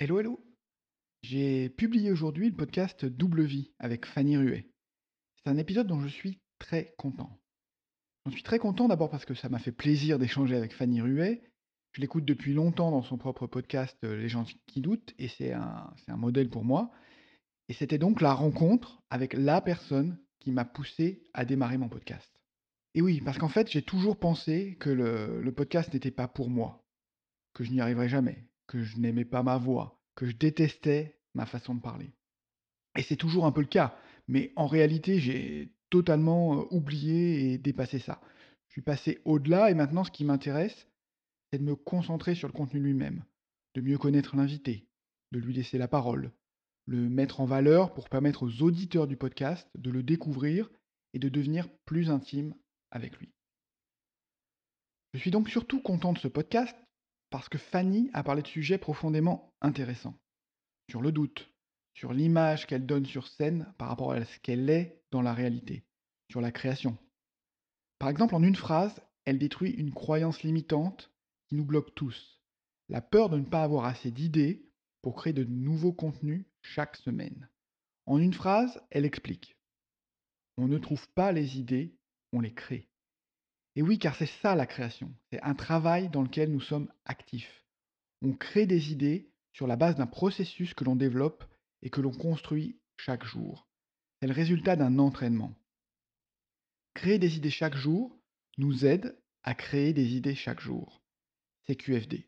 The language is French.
Hello, hello. J'ai publié aujourd'hui le podcast Double Vie avec Fanny Ruet. C'est un épisode dont je suis très content. J'en suis très content d'abord parce que ça m'a fait plaisir d'échanger avec Fanny Ruet. Je l'écoute depuis longtemps dans son propre podcast euh, Les gens qui doutent et c'est un, modèle pour moi. Et c'était donc la rencontre avec la personne qui m'a poussé à démarrer mon podcast. Et oui, parce qu'en fait, j'ai toujours pensé que le podcast n'était pas pour moi, que je n'y arriverais jamais, que je n'aimais pas ma voix, que je détestais ma façon de parler. Et c'est toujours un peu le cas, mais en réalité, j'ai totalement oublié et dépassé ça. Je suis passé au-delà et maintenant, ce qui m'intéresse, c'est de me concentrer sur le contenu lui-même, de mieux connaître l'invité, de lui laisser la parole, le mettre en valeur pour permettre aux auditeurs du podcast de le découvrir et de devenir plus intime avec lui. Je suis donc surtout content de ce podcast parce que Fanny a parlé de sujets profondément intéressants. Sur le doute, sur l'image qu'elle donne sur scène par rapport à ce qu'elle est dans la réalité, sur la création. Par exemple, en une phrase, elle détruit une croyance limitante qui nous bloque tous, la peur de ne pas avoir assez d'idées pour créer de nouveaux contenus chaque semaine. En une phrase, elle explique. On ne trouve pas les idées, on les crée. Et oui, car c'est ça la création. C'est un travail dans lequel nous sommes actifs. On crée des idées sur la base d'un processus que l'on développe et que l'on construit chaque jour. C'est le résultat d'un entraînement. Créer des idées chaque jour nous aide à créer des idées chaque jour. C'est QFD.